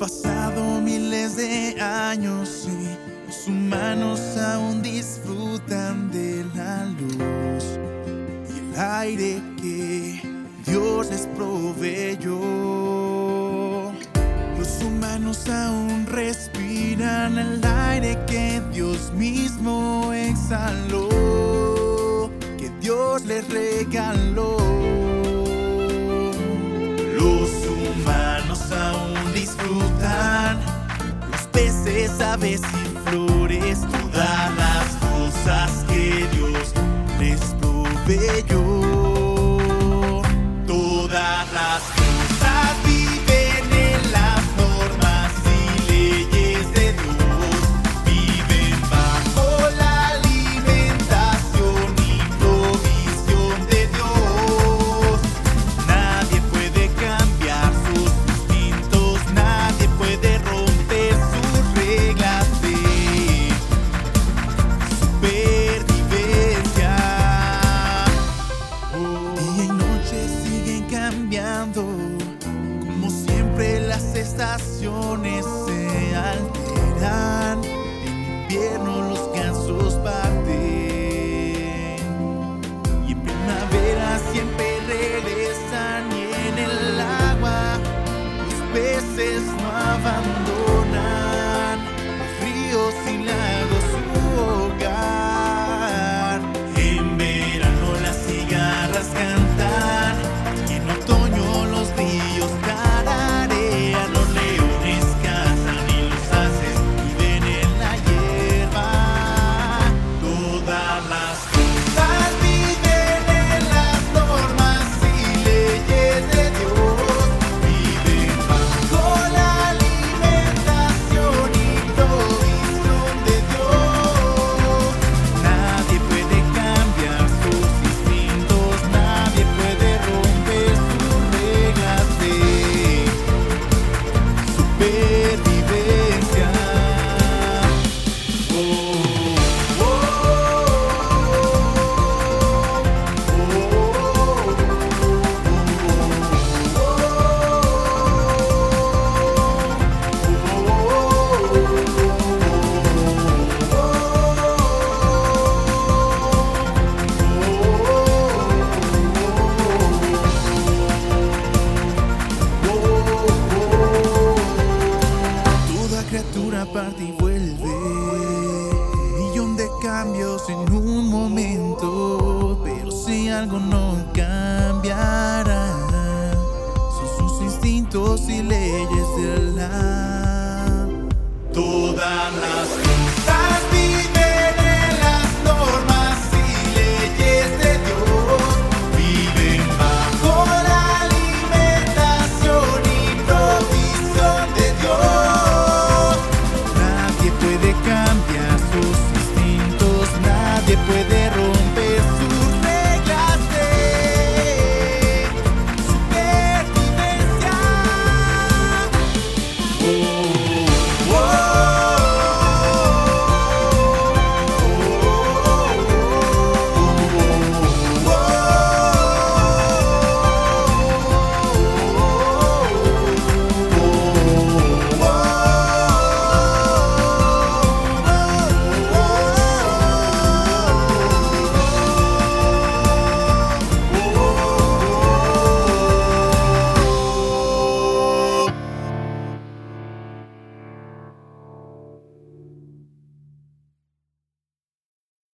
pasado miles de años y los humanos aún disfrutan de la luz y el aire que Dios les proveyó. Los humanos aún respiran el aire que Dios mismo exhaló, que Dios les regaló. los peces, aves y flores, todas las cosas que Dios les proveyó. naciones. cambios en un momento, pero si algo no cambiara